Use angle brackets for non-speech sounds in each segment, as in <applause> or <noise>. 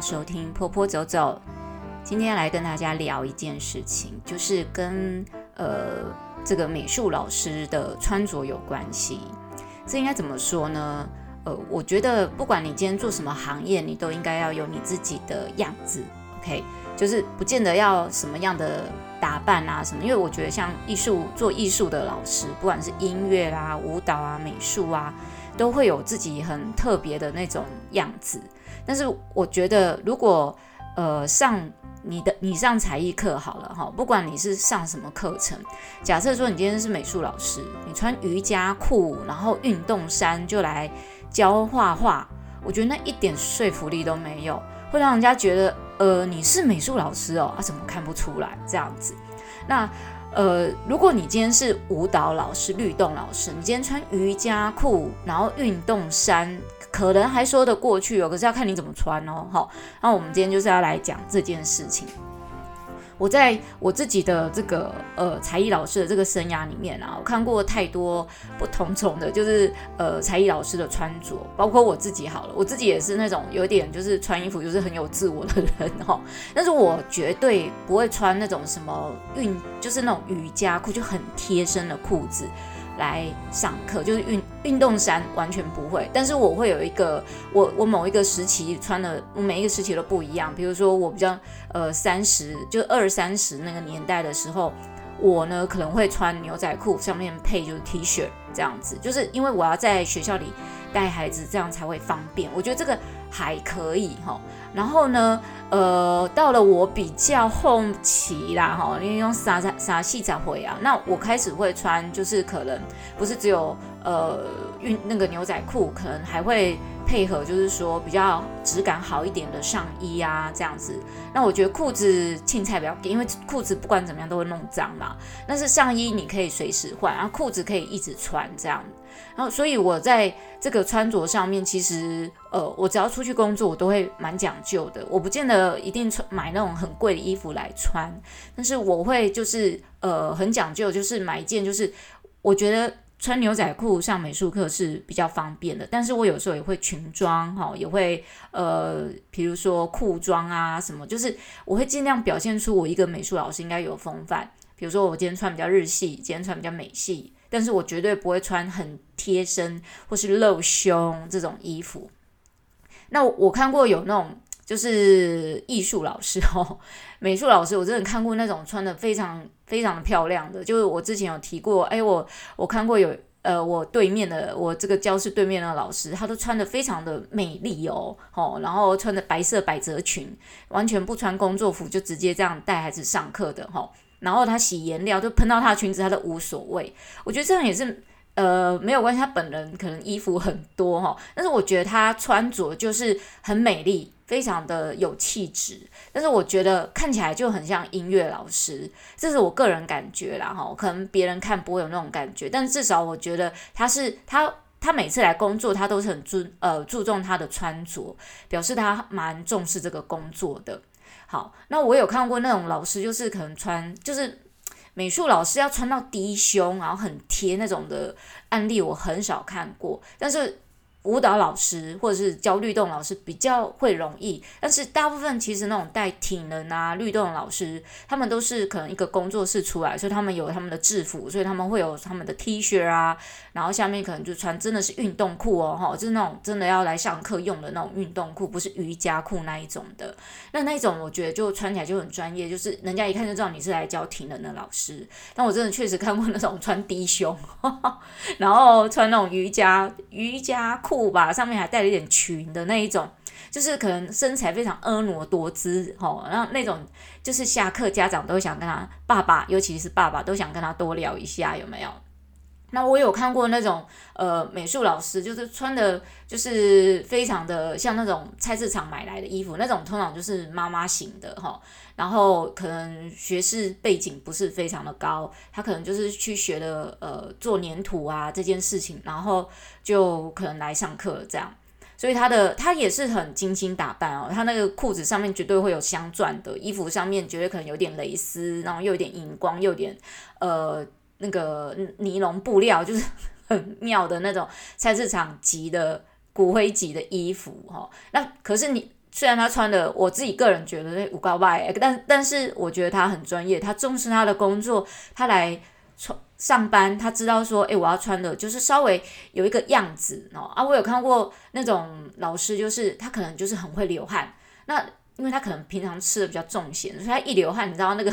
收听坡坡走走。今天来跟大家聊一件事情，就是跟呃这个美术老师的穿着有关系。这应该怎么说呢？呃，我觉得不管你今天做什么行业，你都应该要有你自己的样子。OK，就是不见得要什么样的打扮啊什么，因为我觉得像艺术做艺术的老师，不管是音乐啦、舞蹈啊、美术啊，都会有自己很特别的那种样子。但是我觉得，如果呃上你的你上才艺课好了哈，不管你是上什么课程，假设说你今天是美术老师，你穿瑜伽裤然后运动衫就来教画画，我觉得那一点说服力都没有，会让人家觉得呃你是美术老师哦，啊怎么看不出来这样子？那呃如果你今天是舞蹈老师、律动老师，你今天穿瑜伽裤然后运动衫。可能还说得过去哦，可是要看你怎么穿哦。好，那我们今天就是要来讲这件事情。我在我自己的这个呃才艺老师的这个生涯里面啊，我看过太多不同种的，就是呃才艺老师的穿着，包括我自己好了，我自己也是那种有点就是穿衣服就是很有自我的人哈。但是我绝对不会穿那种什么运，就是那种瑜伽裤，就很贴身的裤子。来上课就是运运动衫完全不会，但是我会有一个我我某一个时期穿的，我每一个时期都不一样。比如说我比较呃三十就二三十那个年代的时候，我呢可能会穿牛仔裤，上面配就是 T 恤这样子，就是因为我要在学校里带孩子，这样才会方便。我觉得这个还可以哈。然后呢，呃，到了我比较后期啦，哈，因为用啥啥啥细才会啊，那我开始会穿，就是可能不是只有呃运那个牛仔裤，可能还会配合，就是说比较质感好一点的上衣啊，这样子。那我觉得裤子青菜比较，因为裤子不管怎么样都会弄脏嘛。但是上衣你可以随时换，然后裤子可以一直穿这样。然后，所以我在这个穿着上面，其实，呃，我只要出去工作，我都会蛮讲究的。我不见得一定穿买那种很贵的衣服来穿，但是我会就是，呃，很讲究，就是买一件，就是我觉得穿牛仔裤上美术课是比较方便的。但是我有时候也会裙装，哈，也会，呃，比如说裤装啊什么，就是我会尽量表现出我一个美术老师应该有风范。比如说我今天穿比较日系，今天穿比较美系。但是我绝对不会穿很贴身或是露胸这种衣服。那我看过有那种就是艺术老师哦，美术老师，我真的看过那种穿的非常非常的漂亮的。就是我之前有提过，哎，我我看过有呃，我对面的我这个教室对面的老师，他都穿的非常的美丽哦，哦，然后穿着白色百褶裙，完全不穿工作服，就直接这样带孩子上课的哈。哦然后他洗颜料就喷到他的裙子，他都无所谓。我觉得这样也是，呃，没有关系。他本人可能衣服很多哈，但是我觉得他穿着就是很美丽，非常的有气质。但是我觉得看起来就很像音乐老师，这是我个人感觉啦哈。可能别人看不会有那种感觉，但至少我觉得他是他他每次来工作，他都是很注呃注重他的穿着，表示他蛮重视这个工作的。好，那我有看过那种老师，就是可能穿，就是美术老师要穿到低胸，然后很贴那种的案例，我很少看过，但是。舞蹈老师或者是教律动老师比较会容易，但是大部分其实那种带体能啊、律动老师，他们都是可能一个工作室出来，所以他们有他们的制服，所以他们会有他们的 T 恤啊，然后下面可能就穿真的是运动裤哦，哈，就是那种真的要来上课用的那种运动裤，不是瑜伽裤那一种的。那那种我觉得就穿起来就很专业，就是人家一看就知道你是来教体能的老师。但我真的确实看过那种穿低胸，<laughs> 然后穿那种瑜伽瑜伽裤。裤吧，上面还带了一点裙的那一种，就是可能身材非常婀娜多姿吼，然后那种就是下课家长都想跟他爸爸，尤其是爸爸都想跟他多聊一下，有没有？那我有看过那种呃美术老师，就是穿的，就是非常的像那种菜市场买来的衣服，那种通常就是妈妈型的哈。然后可能学识背景不是非常的高，他可能就是去学的呃做黏土啊这件事情，然后就可能来上课这样。所以他的他也是很精心打扮哦，他那个裤子上面绝对会有镶钻的，衣服上面绝对可能有点蕾丝，然后又有点荧光，又有点呃。那个尼龙布料就是 <laughs> 很妙的那种菜市场级的骨灰级的衣服哈，那可是你虽然他穿的，我自己个人觉得那五高八，但但是我觉得他很专业，他重视他的工作，他来穿上班，他知道说，哎，我要穿的就是稍微有一个样子哦。啊，我有看过那种老师，就是他可能就是很会流汗，那因为他可能平常吃的比较重咸，所以他一流汗，你知道那个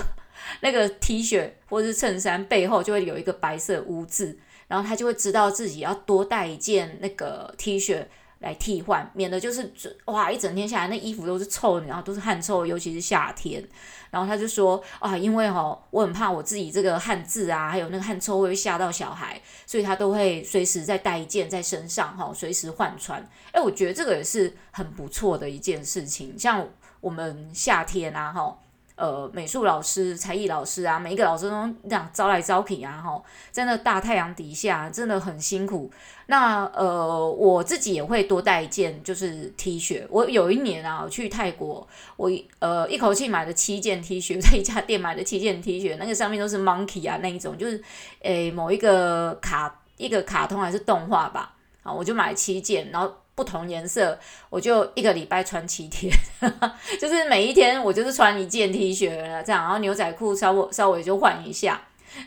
那个 T 恤或者是衬衫背后就会有一个白色污渍。然后他就会知道自己要多带一件那个 T 恤来替换，免得就是哇一整天下来那衣服都是臭的，然后都是汗臭，尤其是夏天。然后他就说啊，因为哦，我很怕我自己这个汗渍啊，还有那个汗臭会吓到小孩，所以他都会随时再带一件在身上哈，随时换穿。哎，我觉得这个也是很不错的一件事情。像我们夏天啊哈。呃，美术老师、才艺老师啊，每一个老师都这样招来招去啊，吼，在那大太阳底下真的很辛苦。那呃，我自己也会多带一件，就是 T 恤。我有一年啊，我去泰国，我呃一口气买了七件 T 恤，<laughs> 在一家店买了七件 T 恤，那个上面都是 monkey 啊那一种，就是诶某一个卡一个卡通还是动画吧，啊，我就买七件，然后。不同颜色，我就一个礼拜穿七天，<laughs> 就是每一天我就是穿一件 T 恤了，这样，然后牛仔裤稍微稍微就换一下，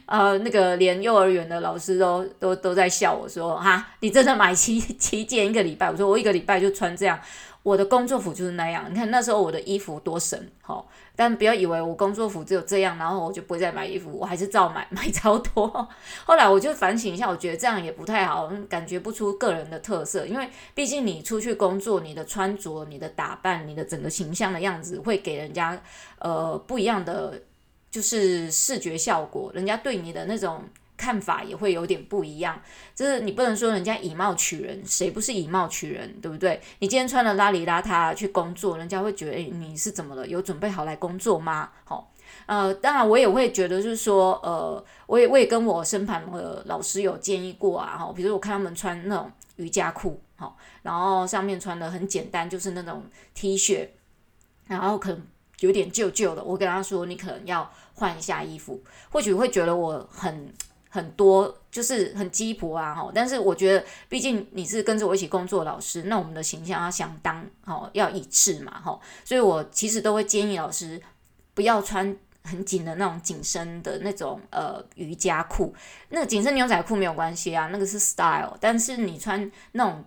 呃，那个连幼儿园的老师都都都在笑我说，哈，你真的买七 <laughs> 七件一个礼拜？我说我一个礼拜就穿这样。我的工作服就是那样，你看那时候我的衣服多省，好，但不要以为我工作服只有这样，然后我就不会再买衣服，我还是照买，<laughs> 买超多。后来我就反省一下，我觉得这样也不太好，感觉不出个人的特色，因为毕竟你出去工作，你的穿着、你的打扮、你的整个形象的样子，会给人家呃不一样的就是视觉效果，人家对你的那种。看法也会有点不一样，就是你不能说人家以貌取人，谁不是以貌取人，对不对？你今天穿的邋里邋遢去工作，人家会觉得，诶，你是怎么了？有准备好来工作吗？好，呃，当然我也会觉得，就是说，呃，我也我也跟我身旁的老师有建议过啊，哈，比如我看他们穿那种瑜伽裤，好，然后上面穿的很简单，就是那种 T 恤，然后可能有点旧旧的，我跟他说，你可能要换一下衣服，或许会觉得我很。很多就是很鸡婆啊，哈！但是我觉得，毕竟你是跟着我一起工作老师，那我们的形象要相当，哈，要一致嘛，哈！所以我其实都会建议老师不要穿很紧的那种紧身的那种呃瑜伽裤，那个紧身牛仔裤没有关系啊，那个是 style。但是你穿那种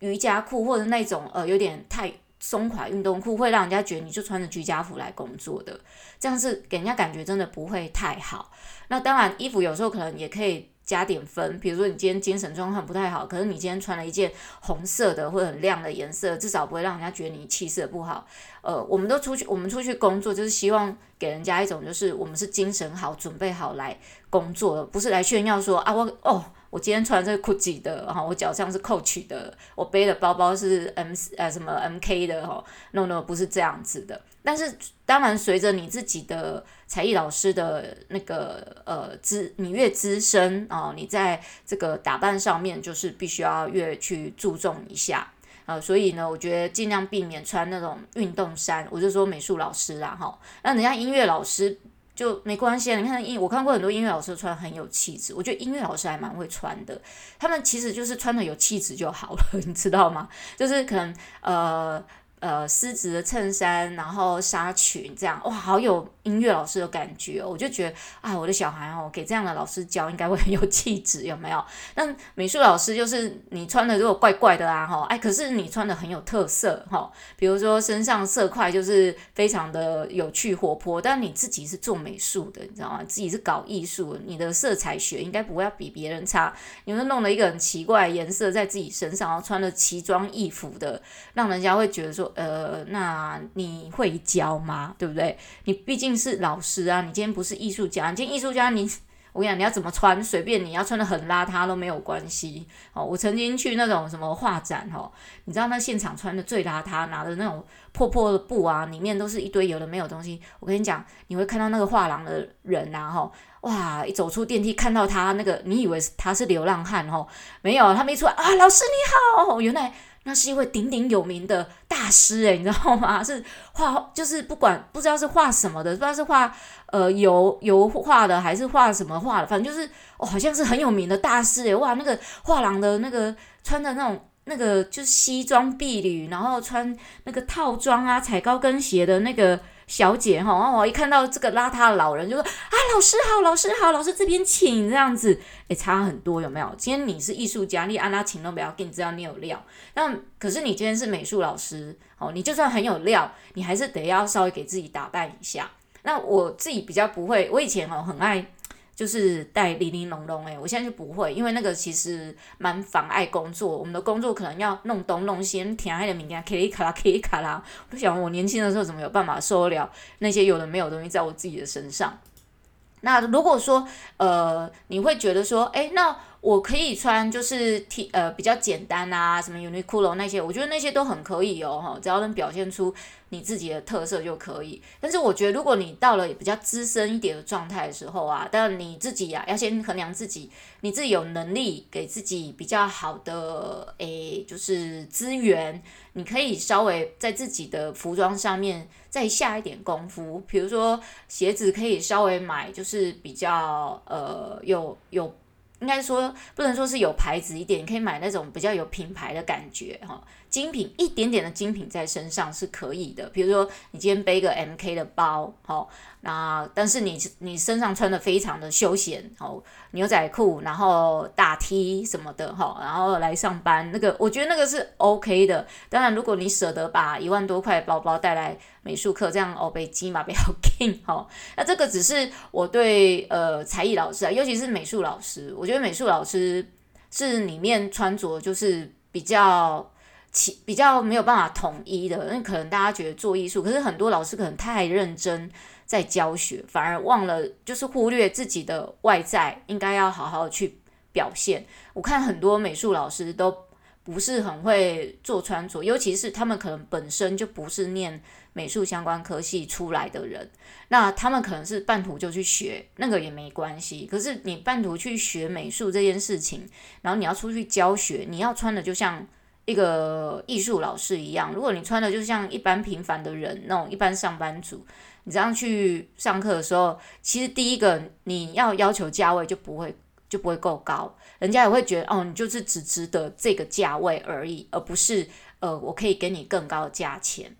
瑜伽裤或者那种呃有点太松垮运动裤，会让人家觉得你就穿着居家服来工作的，这样是给人家感觉真的不会太好。那当然，衣服有时候可能也可以加点分，比如说你今天精神状况不太好，可是你今天穿了一件红色的或者很亮的颜色，至少不会让人家觉得你气色不好。呃，我们都出去，我们出去工作就是希望给人家一种就是我们是精神好，准备好来工作的，不是来炫耀说啊我哦。我今天穿这个 Gucci 的哈，我脚上是 Coach 的，我背的包包是 M 呃什么 MK 的哈，no no 不是这样子的。但是当然，随着你自己的才艺老师的那个呃资，你越资深啊，你在这个打扮上面就是必须要越去注重一下啊。所以呢，我觉得尽量避免穿那种运动衫。我就说美术老师啦哈，那人家音乐老师。就没关系啊，你看音，我看过很多音乐老师穿很有气质，我觉得音乐老师还蛮会穿的，他们其实就是穿的有气质就好了，<laughs> 你知道吗？就是可能呃。呃，丝质的衬衫，然后纱裙，这样哇，好有音乐老师的感觉哦。我就觉得啊，我的小孩哦，给这样的老师教，应该会很有气质，有没有？那美术老师就是你穿的如果怪怪的啊，哈，哎，可是你穿的很有特色，哈，比如说身上色块就是非常的有趣活泼，但你自己是做美术的，你知道吗？自己是搞艺术，你的色彩学应该不会要比别人差。你们弄了一个很奇怪颜色在自己身上，然后穿了奇装异服的，让人家会觉得说。呃，那你会教吗？对不对？你毕竟是老师啊，你今天不是艺术家，你今天艺术家你，<laughs> 我跟你讲，你要怎么穿随便，你要穿得很邋遢都没有关系。哦，我曾经去那种什么画展，哦，你知道那现场穿的最邋遢，拿的那种破破的布啊，里面都是一堆有的没有东西。我跟你讲，你会看到那个画廊的人呐，哈，哇，一走出电梯看到他那个，你以为他是流浪汉哦，没有，他没出来啊，老师你好，原来。那是一位鼎鼎有名的大师诶，你知道吗？<laughs> 是画，就是不管不知道是画什么的，不知道是画呃油油画的还是画什么画的，反正就是哦，好像是很有名的大师诶。哇，那个画廊的那个穿的那种那个就是西装笔履，然后穿那个套装啊，踩高跟鞋的那个小姐哈，然后我一看到这个邋遢的老人，就说啊，老师好，老师好，老师这边请这样子，诶，差很多有没有？今天你是艺术家，你按拉请都不要给你知道你有料。那可是你今天是美术老师，哦，你就算很有料，你还是得要稍微给自己打扮一下。那我自己比较不会，我以前哦很爱。就是带零零龙龙诶，我现在就不会，因为那个其实蛮妨碍工作。我们的工作可能要弄东弄西，填爱的名啊，卡里卡拉，卡里卡拉。我想我年轻的时候怎么有办法受得了那些有的没有东西在我自己的身上？那如果说呃，你会觉得说，诶，那。我可以穿就是 T 呃比较简单啊，什么 Uniqlo 那些，我觉得那些都很可以哦，哈，只要能表现出你自己的特色就可以。但是我觉得如果你到了比较资深一点的状态的时候啊，当然你自己呀、要先衡量自己，你自己有能力给自己比较好的诶，就是资源，你可以稍微在自己的服装上面再下一点功夫，比如说鞋子可以稍微买就是比较呃有有。应该说不能说是有牌子一点，你可以买那种比较有品牌的感觉哈，精品一点点的精品在身上是可以的。比如说你今天背个 MK 的包，好，那但是你你身上穿的非常的休闲，好，牛仔裤，然后大 T 什么的哈，然后来上班，那个我觉得那个是 OK 的。当然，如果你舍得把一万多块包包带来。美术课这样哦，被鸡嘛，比较紧哈。那这个只是我对呃才艺老师啊，尤其是美术老师，我觉得美术老师是里面穿着就是比较其比较没有办法统一的，因为可能大家觉得做艺术，可是很多老师可能太认真在教学，反而忘了就是忽略自己的外在应该要好好去表现。我看很多美术老师都不是很会做穿着，尤其是他们可能本身就不是念。美术相关科系出来的人，那他们可能是半途就去学，那个也没关系。可是你半途去学美术这件事情，然后你要出去教学，你要穿的就像一个艺术老师一样。如果你穿的就像一般平凡的人那种一般上班族，你这样去上课的时候，其实第一个你要要求价位就不会就不会够高，人家也会觉得哦，你就是只值得这个价位而已，而不是呃，我可以给你更高的价钱。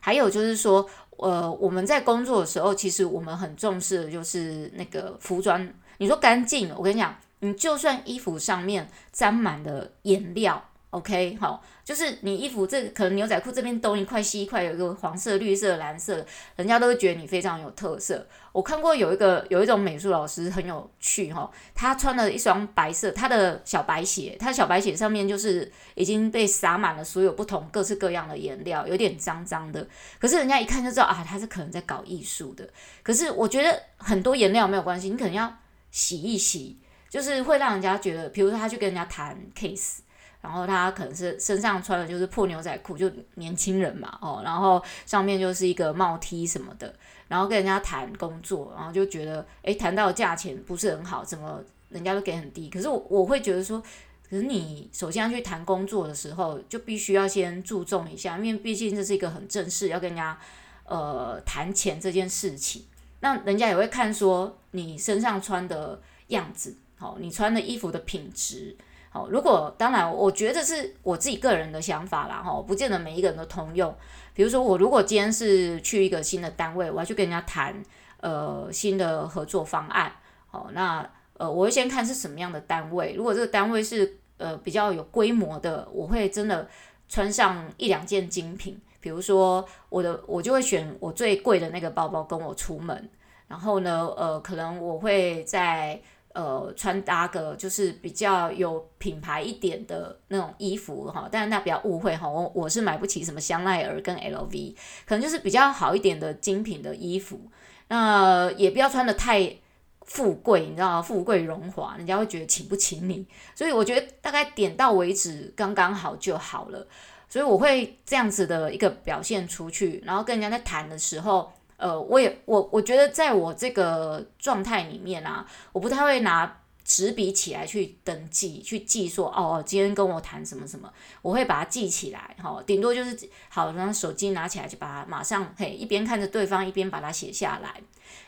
还有就是说，呃，我们在工作的时候，其实我们很重视的就是那个服装。你说干净，我跟你讲，你就算衣服上面沾满了颜料。OK，好，就是你衣服这可能牛仔裤这边东一块西一块，有一个黄色、绿色、蓝色，人家都会觉得你非常有特色。我看过有一个有一种美术老师很有趣哈，他穿了一双白色他的小白鞋，他的小白鞋上面就是已经被洒满了所有不同各式各样的颜料，有点脏脏的。可是人家一看就知道啊，他是可能在搞艺术的。可是我觉得很多颜料没有关系，你可能要洗一洗，就是会让人家觉得，比如说他去跟人家谈 case。然后他可能是身上穿的就是破牛仔裤，就年轻人嘛，哦，然后上面就是一个帽 T 什么的，然后跟人家谈工作，然后就觉得，诶，谈到价钱不是很好，怎么人家都给很低？可是我我会觉得说，可是你首先要去谈工作的时候，就必须要先注重一下，因为毕竟这是一个很正式，要跟人家呃谈钱这件事情，那人家也会看说你身上穿的样子，好，你穿的衣服的品质。好，如果当然，我觉得是我自己个人的想法啦，哈，不见得每一个人都通用。比如说，我如果今天是去一个新的单位，我要去跟人家谈呃新的合作方案，好，那呃我会先看是什么样的单位。如果这个单位是呃比较有规模的，我会真的穿上一两件精品。比如说我的，我就会选我最贵的那个包包跟我出门。然后呢，呃，可能我会在。呃，穿搭个就是比较有品牌一点的那种衣服哈，但是那不要误会哈，我我是买不起什么香奈儿跟 LV，可能就是比较好一点的精品的衣服，那也不要穿的太富贵，你知道吗？富贵荣华，人家会觉得请不起你，所以我觉得大概点到为止，刚刚好就好了，所以我会这样子的一个表现出去，然后跟人家在谈的时候。呃，我也我我觉得在我这个状态里面啊，我不太会拿纸笔起来去登记，去记说哦，今天跟我谈什么什么，我会把它记起来，哈，顶多就是好，然后手机拿起来就把它马上嘿，一边看着对方一边把它写下来。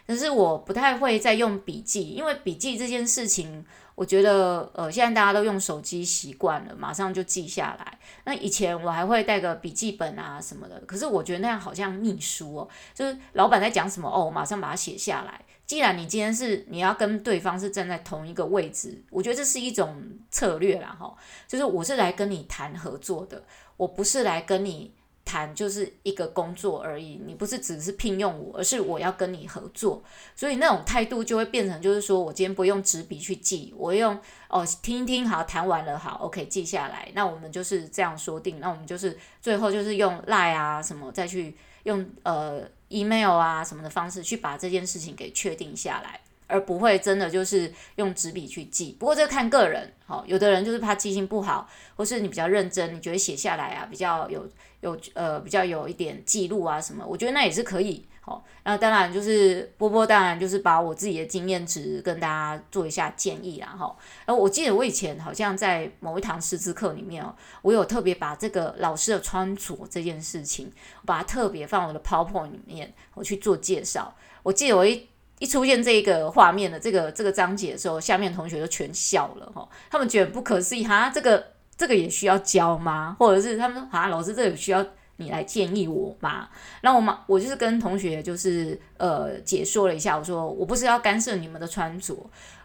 可是我不太会再用笔记，因为笔记这件事情。我觉得，呃，现在大家都用手机习惯了，马上就记下来。那以前我还会带个笔记本啊什么的，可是我觉得那样好像秘书哦，就是老板在讲什么哦，我马上把它写下来。既然你今天是你要跟对方是站在同一个位置，我觉得这是一种策略啦，哈，就是我是来跟你谈合作的，我不是来跟你。谈就是一个工作而已，你不是只是聘用我，而是我要跟你合作，所以那种态度就会变成，就是说我今天不用纸笔去记，我用哦听一听，好，谈完了，好，OK 记下来，那我们就是这样说定，那我们就是最后就是用 Line 啊什么再去用呃 email 啊什么的方式去把这件事情给确定下来。而不会真的就是用纸笔去记，不过这个看个人，好，有的人就是怕记性不好，或是你比较认真，你觉得写下来啊比较有有呃比较有一点记录啊什么，我觉得那也是可以，好，那当然就是波波当然就是把我自己的经验值跟大家做一下建议啦，哈，然后我记得我以前好像在某一堂师资课里面哦，我有特别把这个老师的穿着这件事情，把它特别放我的 PowerPoint 里面，我去做介绍，我记得我一。一出现这个画面的这个这个章节的时候，下面同学就全笑了哈，他们觉得不可思议哈，这个这个也需要教吗？或者是他们说啊，老师这个需要你来建议我吗？那我嘛，我就是跟同学就是呃解说了一下，我说我不是要干涉你们的穿着，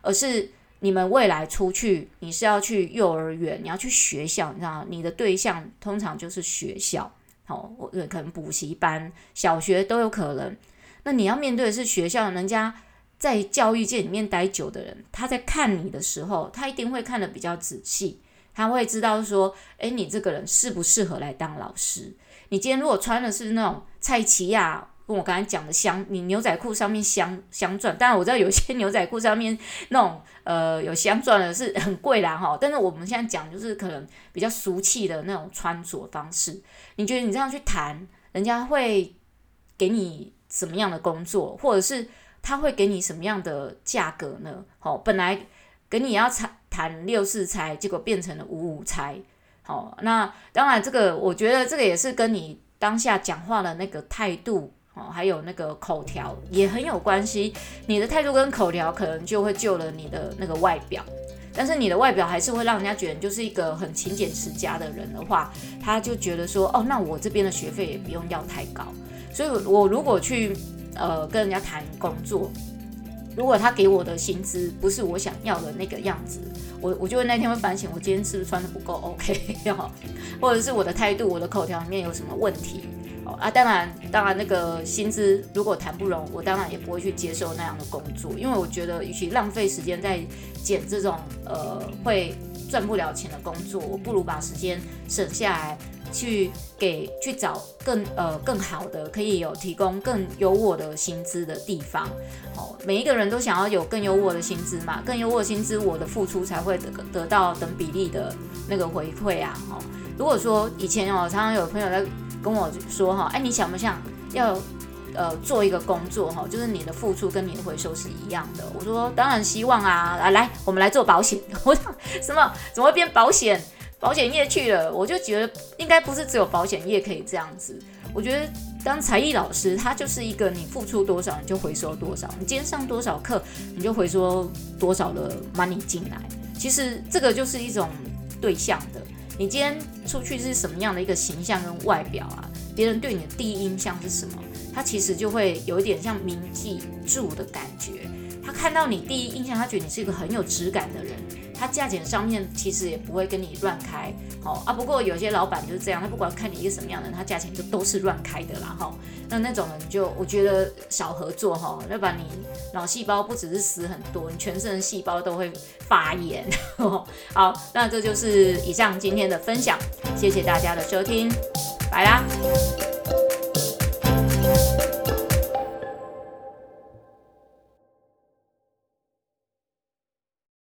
而是你们未来出去，你是要去幼儿园，你要去学校，你知道，你的对象通常就是学校，好，我可能补习班、小学都有可能。那你要面对的是学校，人家在教育界里面待久的人，他在看你的时候，他一定会看得比较仔细，他会知道说，诶，你这个人适不适合来当老师？你今天如果穿的是那种蔡奇亚，跟我刚才讲的镶，你牛仔裤上面镶镶钻，当然我知道有些牛仔裤上面那种呃有镶钻的是很贵啦哈，但是我们现在讲就是可能比较俗气的那种穿着方式，你觉得你这样去谈，人家会给你？什么样的工作，或者是他会给你什么样的价格呢？好，本来跟你要谈谈六四拆，结果变成了五五拆。好，那当然这个我觉得这个也是跟你当下讲话的那个态度，哦，还有那个口条也很有关系。你的态度跟口条可能就会救了你的那个外表，但是你的外表还是会让人家觉得就是一个很勤俭持家的人的话，他就觉得说，哦，那我这边的学费也不用要太高。所以，我如果去呃跟人家谈工作，如果他给我的薪资不是我想要的那个样子，我我就会那天会反省，我今天是不是穿的不够 OK，<laughs> 或者是我的态度、我的口条里面有什么问题？哦啊，当然，当然那个薪资如果谈不拢，我当然也不会去接受那样的工作，因为我觉得与其浪费时间在捡这种呃会赚不了钱的工作，我不如把时间省下来。去给去找更呃更好的，可以有提供更优渥的薪资的地方。哦，每一个人都想要有更优渥的薪资嘛，更优渥的薪资，我的付出才会得得到等比例的那个回馈啊。哦，如果说以前哦，常常有朋友在跟我说哈，哎，你想不想要呃做一个工作哈，就是你的付出跟你的回收是一样的？我说当然希望啊，来来，我们来做保险。我说什么？怎么会变保险？保险业去了，我就觉得应该不是只有保险业可以这样子。我觉得当才艺老师，他就是一个你付出多少你就回收多少，你今天上多少课你就回收多少的 money 进来。其实这个就是一种对象的，你今天出去是什么样的一个形象跟外表啊？别人对你的第一印象是什么？他其实就会有一点像铭记住的感觉。他看到你第一印象，他觉得你是一个很有质感的人。他价钱上面其实也不会跟你乱开，好啊。不过有些老板就是这样，他不管看你一个什么样的人，他价钱就都是乱开的啦，哈。那那种人就我觉得少合作哈，要不然你脑细胞不只是死很多，你全身的细胞都会发炎。好，那这就是以上今天的分享，谢谢大家的收听，拜啦。